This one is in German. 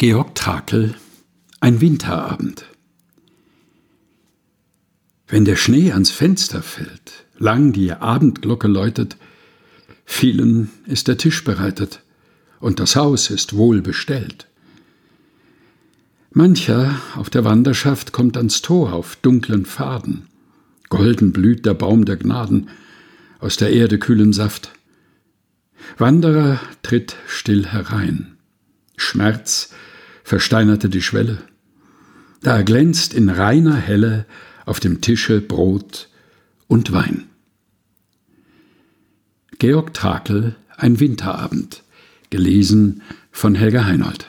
Georg Trakel Ein Winterabend Wenn der Schnee ans Fenster fällt, lang die Abendglocke läutet, vielen ist der Tisch bereitet und das Haus ist wohl bestellt. Mancher auf der Wanderschaft kommt ans Tor auf dunklen Pfaden, golden blüht der Baum der Gnaden, aus der Erde kühlen Saft. Wanderer tritt still herein, Schmerz versteinerte die Schwelle. Da glänzt in reiner Helle auf dem Tische Brot und Wein. Georg Trakel Ein Winterabend, gelesen von Helga Heinold.